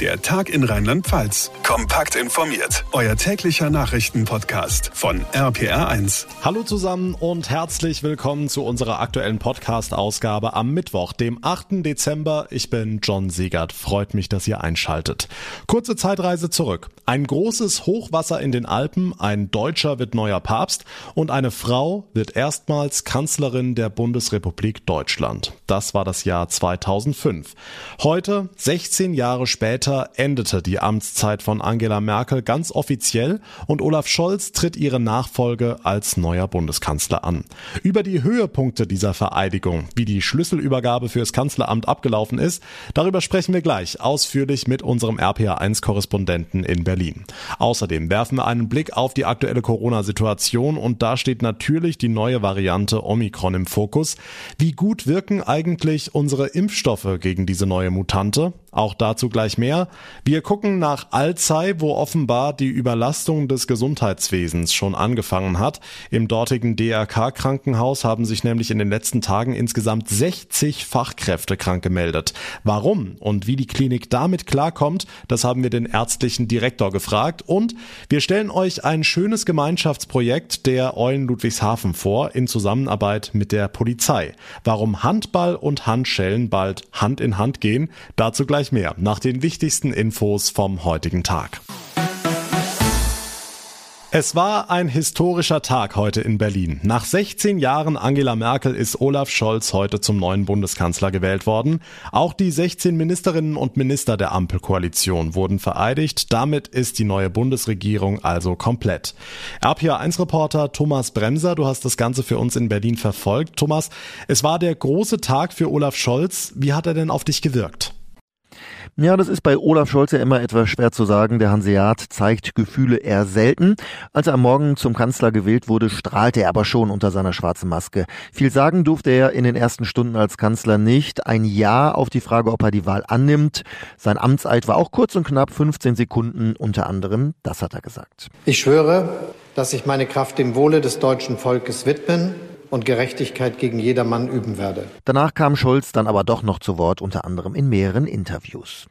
Der Tag in Rheinland-Pfalz. Kompakt informiert. Euer täglicher Nachrichtenpodcast von RPR1. Hallo zusammen und herzlich willkommen zu unserer aktuellen Podcast-Ausgabe am Mittwoch, dem 8. Dezember. Ich bin John Siegert. Freut mich, dass ihr einschaltet. Kurze Zeitreise zurück. Ein großes Hochwasser in den Alpen, ein Deutscher wird neuer Papst und eine Frau wird erstmals Kanzlerin der Bundesrepublik Deutschland. Das war das Jahr 2005. Heute, 16 Jahre später, Später endete die Amtszeit von Angela Merkel ganz offiziell und Olaf Scholz tritt ihre Nachfolge als neuer Bundeskanzler an. Über die Höhepunkte dieser Vereidigung, wie die Schlüsselübergabe fürs Kanzleramt abgelaufen ist, darüber sprechen wir gleich ausführlich mit unserem RPA1-Korrespondenten in Berlin. Außerdem werfen wir einen Blick auf die aktuelle Corona-Situation und da steht natürlich die neue Variante Omikron im Fokus. Wie gut wirken eigentlich unsere Impfstoffe gegen diese neue Mutante? Auch dazu gleich mehr. Wir gucken nach Alzey, wo offenbar die Überlastung des Gesundheitswesens schon angefangen hat. Im dortigen DRK-Krankenhaus haben sich nämlich in den letzten Tagen insgesamt 60 Fachkräfte krank gemeldet. Warum und wie die Klinik damit klarkommt, das haben wir den ärztlichen Direktor gefragt. Und wir stellen euch ein schönes Gemeinschaftsprojekt der Eulen Ludwigshafen vor in Zusammenarbeit mit der Polizei. Warum Handball und Handschellen bald Hand in Hand gehen, dazu gleich mehr nach den wichtigsten Infos vom heutigen Tag. Es war ein historischer Tag heute in Berlin. Nach 16 Jahren Angela Merkel ist Olaf Scholz heute zum neuen Bundeskanzler gewählt worden. Auch die 16 Ministerinnen und Minister der Ampelkoalition wurden vereidigt. Damit ist die neue Bundesregierung also komplett. RPA1-Reporter Thomas Bremser, du hast das Ganze für uns in Berlin verfolgt. Thomas, es war der große Tag für Olaf Scholz. Wie hat er denn auf dich gewirkt? Ja, das ist bei Olaf Scholz ja immer etwas schwer zu sagen. Der Hanseat zeigt Gefühle eher selten. Als er am Morgen zum Kanzler gewählt wurde, strahlte er aber schon unter seiner schwarzen Maske. Viel sagen durfte er in den ersten Stunden als Kanzler nicht. Ein Ja auf die Frage, ob er die Wahl annimmt. Sein Amtseid war auch kurz und knapp 15 Sekunden. Unter anderem, das hat er gesagt. Ich schwöre, dass ich meine Kraft dem Wohle des deutschen Volkes widmen und Gerechtigkeit gegen jedermann üben werde. Danach kam Scholz dann aber doch noch zu Wort, unter anderem in mehreren Interviews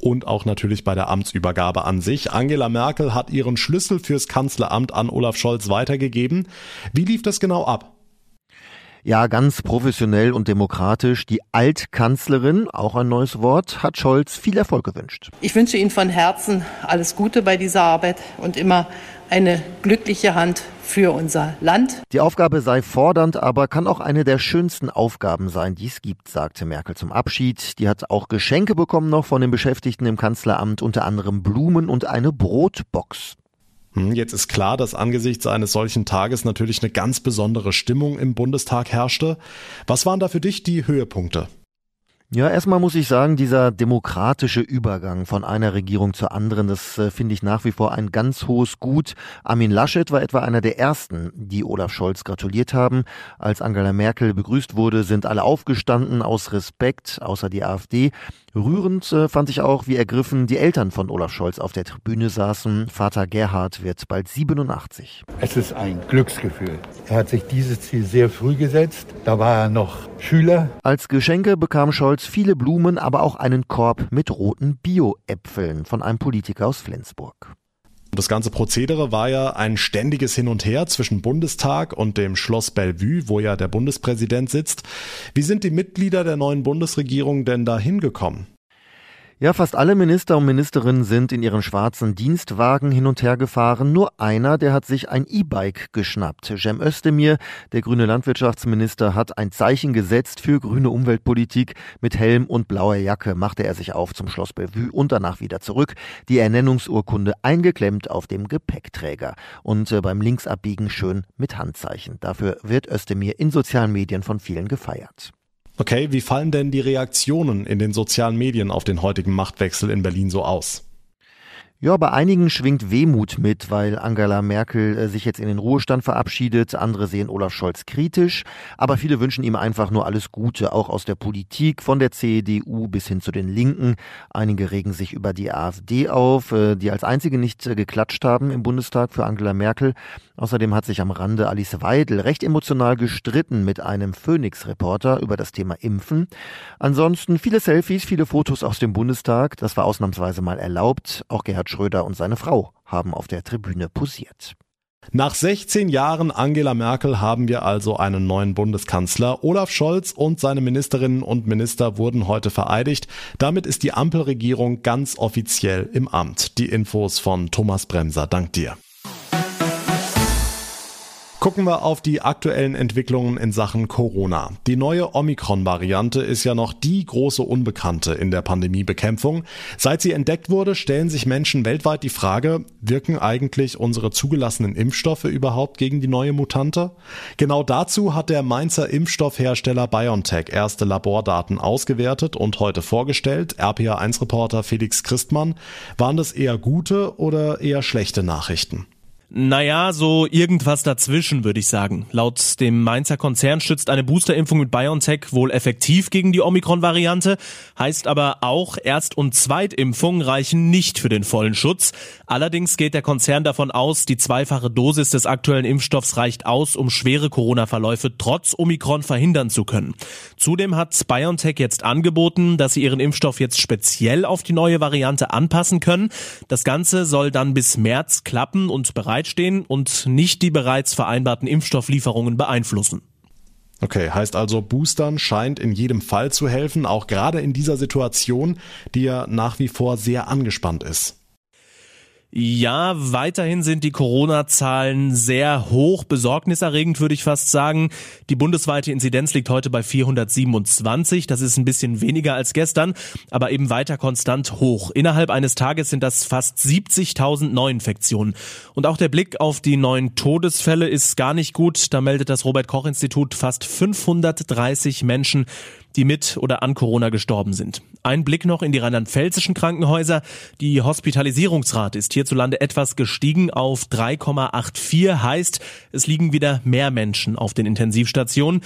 und auch natürlich bei der Amtsübergabe an sich. Angela Merkel hat ihren Schlüssel fürs Kanzleramt an Olaf Scholz weitergegeben. Wie lief das genau ab? Ja, ganz professionell und demokratisch. Die Altkanzlerin, auch ein neues Wort, hat Scholz viel Erfolg gewünscht. Ich wünsche Ihnen von Herzen alles Gute bei dieser Arbeit und immer eine glückliche Hand für unser Land. Die Aufgabe sei fordernd, aber kann auch eine der schönsten Aufgaben sein, die es gibt, sagte Merkel zum Abschied. Die hat auch Geschenke bekommen noch von den Beschäftigten im Kanzleramt, unter anderem Blumen und eine Brotbox. Hm, jetzt ist klar, dass angesichts eines solchen Tages natürlich eine ganz besondere Stimmung im Bundestag herrschte. Was waren da für dich die Höhepunkte? Ja, erstmal muss ich sagen, dieser demokratische Übergang von einer Regierung zur anderen, das äh, finde ich nach wie vor ein ganz hohes Gut. Armin Laschet war etwa einer der ersten, die Olaf Scholz gratuliert haben. Als Angela Merkel begrüßt wurde, sind alle aufgestanden aus Respekt, außer die AfD. Rührend äh, fand ich auch, wie ergriffen die Eltern von Olaf Scholz auf der Tribüne saßen. Vater Gerhard wird bald 87. Es ist ein Glücksgefühl. Er hat sich dieses Ziel sehr früh gesetzt. Da war er noch Schüler. Als Geschenke bekam Scholz viele Blumen, aber auch einen Korb mit roten Bio-Äpfeln von einem Politiker aus Flensburg. Das ganze Prozedere war ja ein ständiges Hin und Her zwischen Bundestag und dem Schloss Bellevue, wo ja der Bundespräsident sitzt. Wie sind die Mitglieder der neuen Bundesregierung denn da hingekommen? Ja, fast alle Minister und Ministerinnen sind in ihren schwarzen Dienstwagen hin und her gefahren. Nur einer, der hat sich ein E-Bike geschnappt. Cem Özdemir, der grüne Landwirtschaftsminister, hat ein Zeichen gesetzt für grüne Umweltpolitik. Mit Helm und blauer Jacke machte er sich auf zum Schloss Bellevue und danach wieder zurück. Die Ernennungsurkunde eingeklemmt auf dem Gepäckträger und äh, beim Linksabbiegen schön mit Handzeichen. Dafür wird Özdemir in sozialen Medien von vielen gefeiert. Okay, wie fallen denn die Reaktionen in den sozialen Medien auf den heutigen Machtwechsel in Berlin so aus? Ja, bei einigen schwingt Wehmut mit, weil Angela Merkel äh, sich jetzt in den Ruhestand verabschiedet. Andere sehen Olaf Scholz kritisch. Aber viele wünschen ihm einfach nur alles Gute, auch aus der Politik, von der CDU bis hin zu den Linken. Einige regen sich über die AfD auf, äh, die als einzige nicht äh, geklatscht haben im Bundestag für Angela Merkel. Außerdem hat sich am Rande Alice Weidel recht emotional gestritten mit einem Phoenix-Reporter über das Thema Impfen. Ansonsten viele Selfies, viele Fotos aus dem Bundestag. Das war ausnahmsweise mal erlaubt. Auch Gerhard Schröder und seine Frau haben auf der Tribüne posiert. Nach 16 Jahren Angela Merkel haben wir also einen neuen Bundeskanzler. Olaf Scholz und seine Ministerinnen und Minister wurden heute vereidigt. Damit ist die Ampelregierung ganz offiziell im Amt. Die Infos von Thomas Bremser. Dank dir. Gucken wir auf die aktuellen Entwicklungen in Sachen Corona. Die neue Omikron-Variante ist ja noch die große Unbekannte in der Pandemiebekämpfung. Seit sie entdeckt wurde, stellen sich Menschen weltweit die Frage, wirken eigentlich unsere zugelassenen Impfstoffe überhaupt gegen die neue Mutante? Genau dazu hat der Mainzer Impfstoffhersteller BioNTech erste Labordaten ausgewertet und heute vorgestellt. RPA1-Reporter Felix Christmann. Waren das eher gute oder eher schlechte Nachrichten? Naja, so irgendwas dazwischen, würde ich sagen. Laut dem Mainzer Konzern stützt eine Boosterimpfung mit BioNTech wohl effektiv gegen die Omikron-Variante, heißt aber auch, Erst- und Zweitimpfungen reichen nicht für den vollen Schutz. Allerdings geht der Konzern davon aus, die zweifache Dosis des aktuellen Impfstoffs reicht aus, um schwere Corona-Verläufe trotz Omikron verhindern zu können. Zudem hat BioNTech jetzt angeboten, dass sie ihren Impfstoff jetzt speziell auf die neue Variante anpassen können. Das Ganze soll dann bis März klappen und bereit bereitstehen und nicht die bereits vereinbarten Impfstofflieferungen beeinflussen. Okay, heißt also, Boostern scheint in jedem Fall zu helfen, auch gerade in dieser Situation, die ja nach wie vor sehr angespannt ist. Ja, weiterhin sind die Corona-Zahlen sehr hoch, besorgniserregend würde ich fast sagen. Die bundesweite Inzidenz liegt heute bei 427, das ist ein bisschen weniger als gestern, aber eben weiter konstant hoch. Innerhalb eines Tages sind das fast 70.000 Neuinfektionen. Und auch der Blick auf die neuen Todesfälle ist gar nicht gut. Da meldet das Robert Koch Institut fast 530 Menschen die mit oder an Corona gestorben sind. Ein Blick noch in die rheinland-pfälzischen Krankenhäuser. Die Hospitalisierungsrate ist hierzulande etwas gestiegen auf 3,84, heißt, es liegen wieder mehr Menschen auf den Intensivstationen.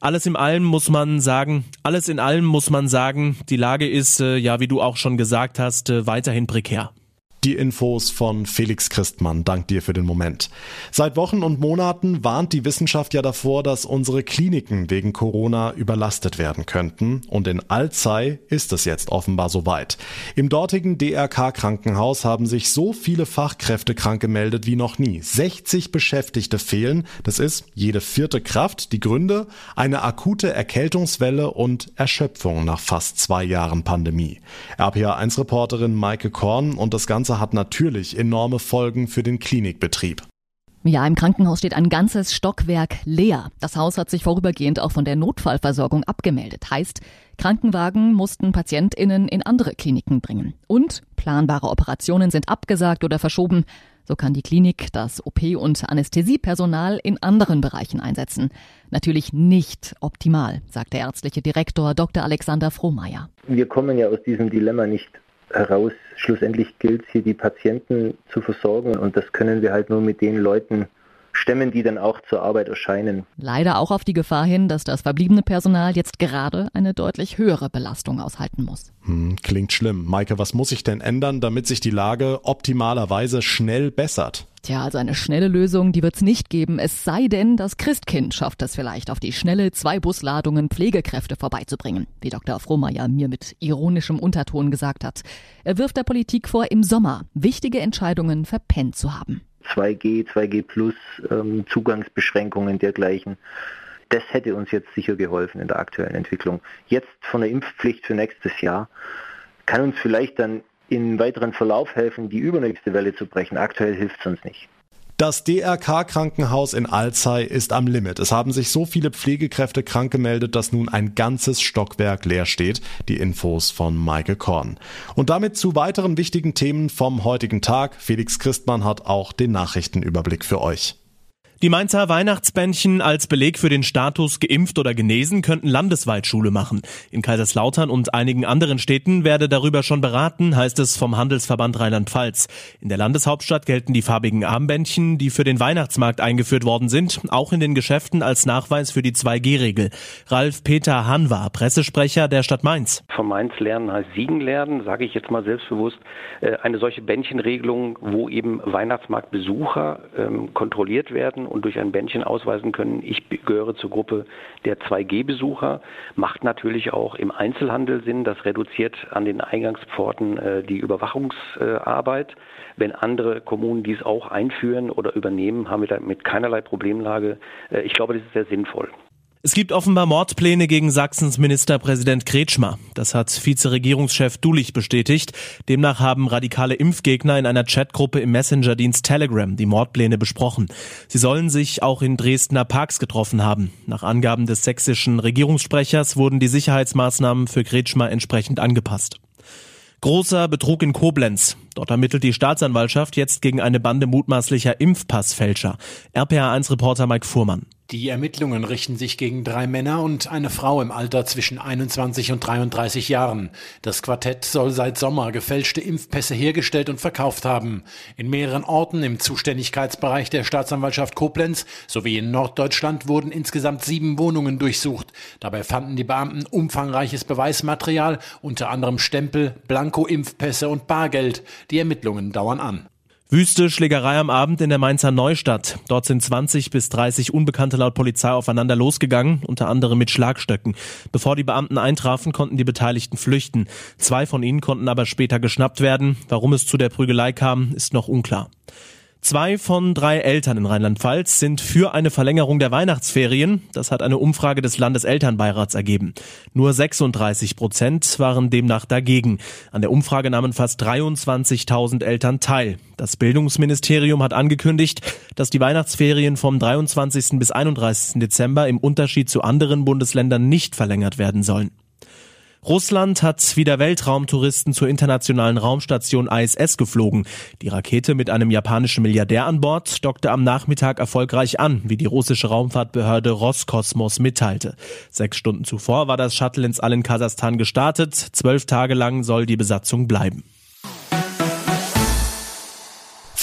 Alles in allem muss man sagen, alles in allem muss man sagen, die Lage ist, äh, ja, wie du auch schon gesagt hast, äh, weiterhin prekär. Die Infos von Felix Christmann. Dank dir für den Moment. Seit Wochen und Monaten warnt die Wissenschaft ja davor, dass unsere Kliniken wegen Corona überlastet werden könnten. Und in Alzey ist es jetzt offenbar soweit. Im dortigen DRK-Krankenhaus haben sich so viele Fachkräfte krank gemeldet wie noch nie. 60 Beschäftigte fehlen. Das ist jede vierte Kraft. Die Gründe? Eine akute Erkältungswelle und Erschöpfung nach fast zwei Jahren Pandemie. RPA1-Reporterin Maike Korn und das Ganze Ganze hat natürlich enorme Folgen für den Klinikbetrieb. Ja, im Krankenhaus steht ein ganzes Stockwerk leer. Das Haus hat sich vorübergehend auch von der Notfallversorgung abgemeldet. Heißt, Krankenwagen mussten PatientInnen in andere Kliniken bringen. Und planbare Operationen sind abgesagt oder verschoben. So kann die Klinik das OP- und Anästhesiepersonal in anderen Bereichen einsetzen. Natürlich nicht optimal, sagt der ärztliche Direktor Dr. Alexander Frohmeier. Wir kommen ja aus diesem Dilemma nicht heraus. Schlussendlich gilt es hier, die Patienten zu versorgen und das können wir halt nur mit den Leuten stemmen, die dann auch zur Arbeit erscheinen. Leider auch auf die Gefahr hin, dass das verbliebene Personal jetzt gerade eine deutlich höhere Belastung aushalten muss. Hm, klingt schlimm. Maike, was muss sich denn ändern, damit sich die Lage optimalerweise schnell bessert? Tja, also eine schnelle Lösung, die wird's nicht geben, es sei denn, das Christkind schafft es vielleicht, auf die schnelle zwei Busladungen Pflegekräfte vorbeizubringen, wie Dr. Frohmeier mir mit ironischem Unterton gesagt hat. Er wirft der Politik vor, im Sommer wichtige Entscheidungen verpennt zu haben. 2G, 2G Plus, ähm, Zugangsbeschränkungen dergleichen. Das hätte uns jetzt sicher geholfen in der aktuellen Entwicklung. Jetzt von der Impfpflicht für nächstes Jahr kann uns vielleicht dann im weiteren Verlauf helfen, die übernächste Welle zu brechen. Aktuell hilft es uns nicht. Das DRK-Krankenhaus in Alzey ist am Limit. Es haben sich so viele Pflegekräfte krank gemeldet, dass nun ein ganzes Stockwerk leer steht. Die Infos von Michael Korn. Und damit zu weiteren wichtigen Themen vom heutigen Tag. Felix Christmann hat auch den Nachrichtenüberblick für euch. Die Mainzer Weihnachtsbändchen als Beleg für den Status geimpft oder genesen könnten landesweit Schule machen. In Kaiserslautern und einigen anderen Städten werde darüber schon beraten, heißt es vom Handelsverband Rheinland-Pfalz. In der Landeshauptstadt gelten die farbigen Armbändchen, die für den Weihnachtsmarkt eingeführt worden sind, auch in den Geschäften als Nachweis für die 2G-Regel. Ralf Peter Hanwar, Pressesprecher der Stadt Mainz. Von Mainz lernen heißt Siegen lernen, sage ich jetzt mal selbstbewusst. Äh, eine solche Bändchenregelung, wo eben Weihnachtsmarktbesucher ähm, kontrolliert werden und durch ein Bändchen ausweisen können, ich gehöre zur Gruppe der 2G-Besucher, macht natürlich auch im Einzelhandel Sinn. Das reduziert an den Eingangspforten äh, die Überwachungsarbeit. Wenn andere Kommunen dies auch einführen oder übernehmen, haben wir damit keinerlei Problemlage. Äh, ich glaube, das ist sehr sinnvoll. Es gibt offenbar Mordpläne gegen Sachsens Ministerpräsident Kretschmer. Das hat Vizeregierungschef Dulich bestätigt. Demnach haben radikale Impfgegner in einer Chatgruppe im Messenger-Dienst Telegram die Mordpläne besprochen. Sie sollen sich auch in Dresdner Parks getroffen haben. Nach Angaben des sächsischen Regierungssprechers wurden die Sicherheitsmaßnahmen für Kretschmer entsprechend angepasst. Großer Betrug in Koblenz. Dort ermittelt die Staatsanwaltschaft jetzt gegen eine Bande mutmaßlicher Impfpassfälscher. RPA1-Reporter Mike Fuhrmann. Die Ermittlungen richten sich gegen drei Männer und eine Frau im Alter zwischen 21 und 33 Jahren. Das Quartett soll seit Sommer gefälschte Impfpässe hergestellt und verkauft haben. In mehreren Orten im Zuständigkeitsbereich der Staatsanwaltschaft Koblenz sowie in Norddeutschland wurden insgesamt sieben Wohnungen durchsucht. Dabei fanden die Beamten umfangreiches Beweismaterial, unter anderem Stempel, Blanko-Impfpässe und Bargeld. Die Ermittlungen dauern an. Wüste Schlägerei am Abend in der Mainzer Neustadt. Dort sind 20 bis 30 Unbekannte laut Polizei aufeinander losgegangen, unter anderem mit Schlagstöcken. Bevor die Beamten eintrafen, konnten die Beteiligten flüchten. Zwei von ihnen konnten aber später geschnappt werden. Warum es zu der Prügelei kam, ist noch unklar. Zwei von drei Eltern in Rheinland-Pfalz sind für eine Verlängerung der Weihnachtsferien. Das hat eine Umfrage des Landeselternbeirats ergeben. Nur 36 Prozent waren demnach dagegen. An der Umfrage nahmen fast 23.000 Eltern teil. Das Bildungsministerium hat angekündigt, dass die Weihnachtsferien vom 23. bis 31. Dezember im Unterschied zu anderen Bundesländern nicht verlängert werden sollen. Russland hat wieder Weltraumtouristen zur internationalen Raumstation ISS geflogen. Die Rakete mit einem japanischen Milliardär an Bord dockte am Nachmittag erfolgreich an, wie die russische Raumfahrtbehörde Roskosmos mitteilte. Sechs Stunden zuvor war das Shuttle ins All in Kasachstan gestartet. Zwölf Tage lang soll die Besatzung bleiben.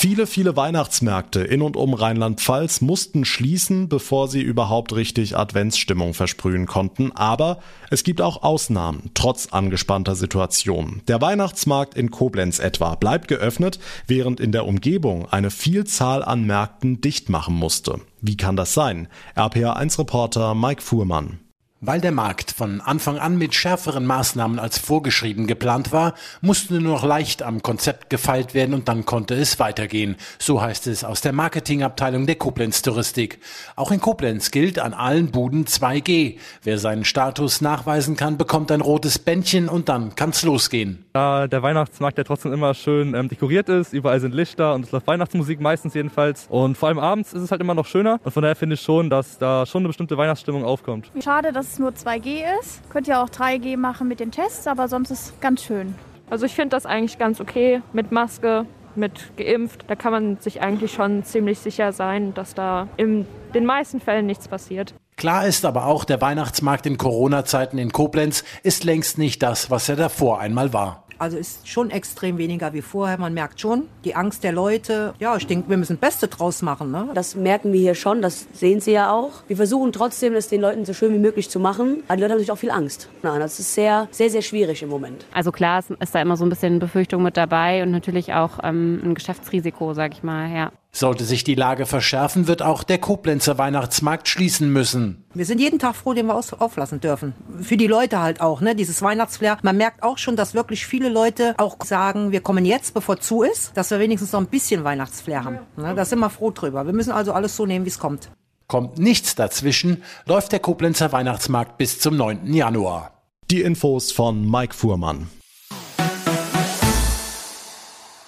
Viele, viele Weihnachtsmärkte in und um Rheinland-Pfalz mussten schließen, bevor sie überhaupt richtig Adventsstimmung versprühen konnten. Aber es gibt auch Ausnahmen, trotz angespannter Situation. Der Weihnachtsmarkt in Koblenz etwa bleibt geöffnet, während in der Umgebung eine Vielzahl an Märkten dicht machen musste. Wie kann das sein? RPA1-Reporter Mike Fuhrmann. Weil der Markt von Anfang an mit schärferen Maßnahmen als vorgeschrieben geplant war, musste nur noch leicht am Konzept gefeilt werden und dann konnte es weitergehen. So heißt es aus der Marketingabteilung der Koblenz Touristik. Auch in Koblenz gilt an allen Buden 2G. Wer seinen Status nachweisen kann, bekommt ein rotes Bändchen und dann kann's losgehen. Da der Weihnachtsmarkt ja trotzdem immer schön ähm, dekoriert ist, überall sind Lichter und es läuft Weihnachtsmusik meistens jedenfalls. Und vor allem abends ist es halt immer noch schöner. Und von daher finde ich schon, dass da schon eine bestimmte Weihnachtsstimmung aufkommt. Schade, dass es nur 2G ist. Könnt ihr auch 3G machen mit den Tests, aber sonst ist es ganz schön. Also ich finde das eigentlich ganz okay mit Maske, mit geimpft. Da kann man sich eigentlich schon ziemlich sicher sein, dass da in den meisten Fällen nichts passiert. Klar ist aber auch, der Weihnachtsmarkt in Corona-Zeiten in Koblenz ist längst nicht das, was er davor einmal war. Also ist schon extrem weniger wie vorher. Man merkt schon die Angst der Leute. Ja, ich denke, wir müssen das Beste draus machen. Ne? Das merken wir hier schon, das sehen Sie ja auch. Wir versuchen trotzdem, es den Leuten so schön wie möglich zu machen. Aber die Leute haben natürlich auch viel Angst. Das ist sehr, sehr, sehr schwierig im Moment. Also klar ist da immer so ein bisschen Befürchtung mit dabei und natürlich auch ähm, ein Geschäftsrisiko, sag ich mal, ja. Sollte sich die Lage verschärfen, wird auch der Koblenzer Weihnachtsmarkt schließen müssen. Wir sind jeden Tag froh, den wir auflassen dürfen. Für die Leute halt auch, ne? Dieses Weihnachtsflair. Man merkt auch schon, dass wirklich viele Leute auch sagen, wir kommen jetzt, bevor zu ist, dass wir wenigstens noch ein bisschen Weihnachtsflair haben. Ne? Da sind wir froh drüber. Wir müssen also alles so nehmen, wie es kommt. Kommt nichts dazwischen, läuft der Koblenzer Weihnachtsmarkt bis zum 9. Januar. Die Infos von Mike Fuhrmann.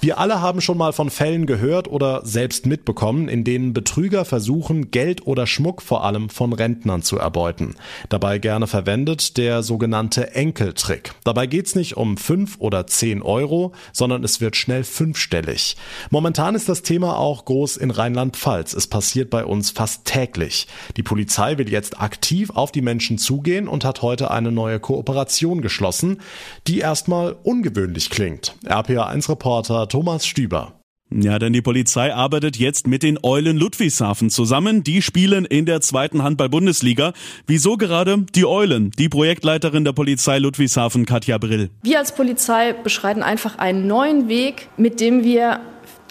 Wir alle haben schon mal von Fällen gehört oder selbst mitbekommen, in denen Betrüger versuchen, Geld oder Schmuck vor allem von Rentnern zu erbeuten. Dabei gerne verwendet der sogenannte Enkeltrick. Dabei geht's nicht um fünf oder zehn Euro, sondern es wird schnell fünfstellig. Momentan ist das Thema auch groß in Rheinland-Pfalz. Es passiert bei uns fast täglich. Die Polizei will jetzt aktiv auf die Menschen zugehen und hat heute eine neue Kooperation geschlossen, die erstmal ungewöhnlich klingt. RPA1-Reporter Thomas Stüber. Ja, denn die Polizei arbeitet jetzt mit den Eulen Ludwigshafen zusammen. Die spielen in der zweiten Handball-Bundesliga. Wieso gerade die Eulen? Die Projektleiterin der Polizei Ludwigshafen, Katja Brill. Wir als Polizei beschreiten einfach einen neuen Weg, mit dem wir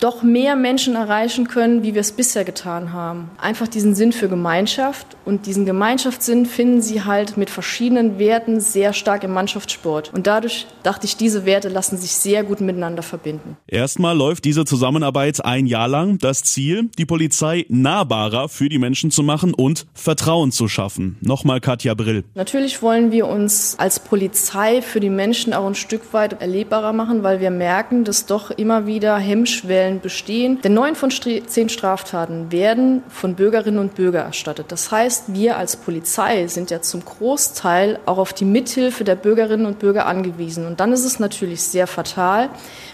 doch mehr Menschen erreichen können, wie wir es bisher getan haben. Einfach diesen Sinn für Gemeinschaft und diesen Gemeinschaftssinn finden sie halt mit verschiedenen Werten sehr stark im Mannschaftssport. Und dadurch dachte ich, diese Werte lassen sich sehr gut miteinander verbinden. Erstmal läuft diese Zusammenarbeit ein Jahr lang. Das Ziel, die Polizei nahbarer für die Menschen zu machen und Vertrauen zu schaffen. Nochmal Katja Brill. Natürlich wollen wir uns als Polizei für die Menschen auch ein Stück weit erlebbarer machen, weil wir merken, dass doch immer wieder Hemmschwellen Fällen bestehen. Denn neun von zehn Straftaten werden von Bürgerinnen und Bürgern erstattet. Das heißt, wir als Polizei sind ja zum Großteil auch auf die Mithilfe der Bürgerinnen und Bürger angewiesen. Und dann ist es natürlich sehr fatal,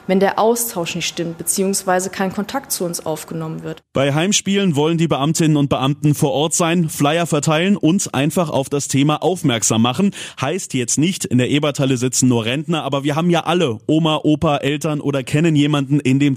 wenn der Austausch nicht stimmt, beziehungsweise kein Kontakt zu uns aufgenommen wird. Bei Heimspielen wollen die Beamtinnen und Beamten vor Ort sein, Flyer verteilen und einfach auf das Thema aufmerksam machen. Heißt jetzt nicht, in der Ebertalle sitzen nur Rentner, aber wir haben ja alle Oma, Opa, Eltern oder kennen jemanden in dem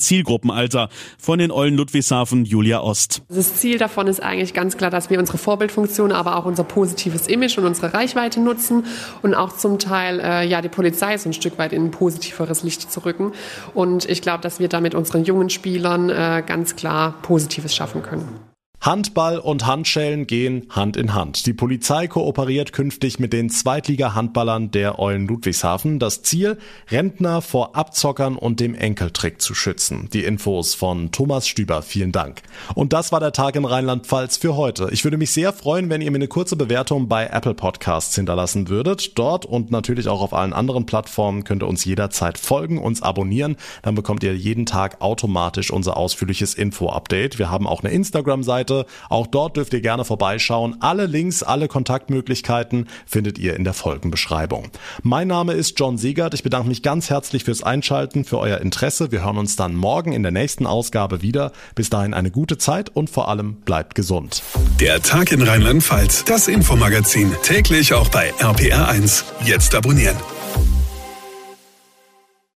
Zielgruppenalter. Von den Eulen Ludwigshafen, Julia Ost. Das Ziel davon ist eigentlich ganz klar, dass wir unsere Vorbildfunktion, aber auch unser positives Image und unsere Reichweite nutzen und auch zum Teil äh, ja die Polizei so ein Stück weit in ein positiveres Licht zu rücken. Und ich glaube, dass wir damit unseren jungen Spielern äh, ganz klar Positives schaffen können. Handball und Handschellen gehen Hand in Hand. Die Polizei kooperiert künftig mit den Zweitliga-Handballern der Eulen Ludwigshafen. Das Ziel, Rentner vor Abzockern und dem Enkeltrick zu schützen. Die Infos von Thomas Stüber. Vielen Dank. Und das war der Tag in Rheinland-Pfalz für heute. Ich würde mich sehr freuen, wenn ihr mir eine kurze Bewertung bei Apple Podcasts hinterlassen würdet. Dort und natürlich auch auf allen anderen Plattformen könnt ihr uns jederzeit folgen, uns abonnieren. Dann bekommt ihr jeden Tag automatisch unser ausführliches Info-Update. Wir haben auch eine Instagram-Seite Auch dort dürft ihr gerne vorbeischauen. Alle Links, alle Kontaktmöglichkeiten findet ihr in der Folgenbeschreibung. Mein Name ist John Siegert. Ich bedanke mich ganz herzlich fürs Einschalten, für euer Interesse. Wir hören uns dann morgen in der nächsten Ausgabe wieder. Bis dahin eine gute Zeit und vor allem bleibt gesund. Der Tag in Rheinland-Pfalz, das Infomagazin, täglich auch bei RPR1. Jetzt abonnieren.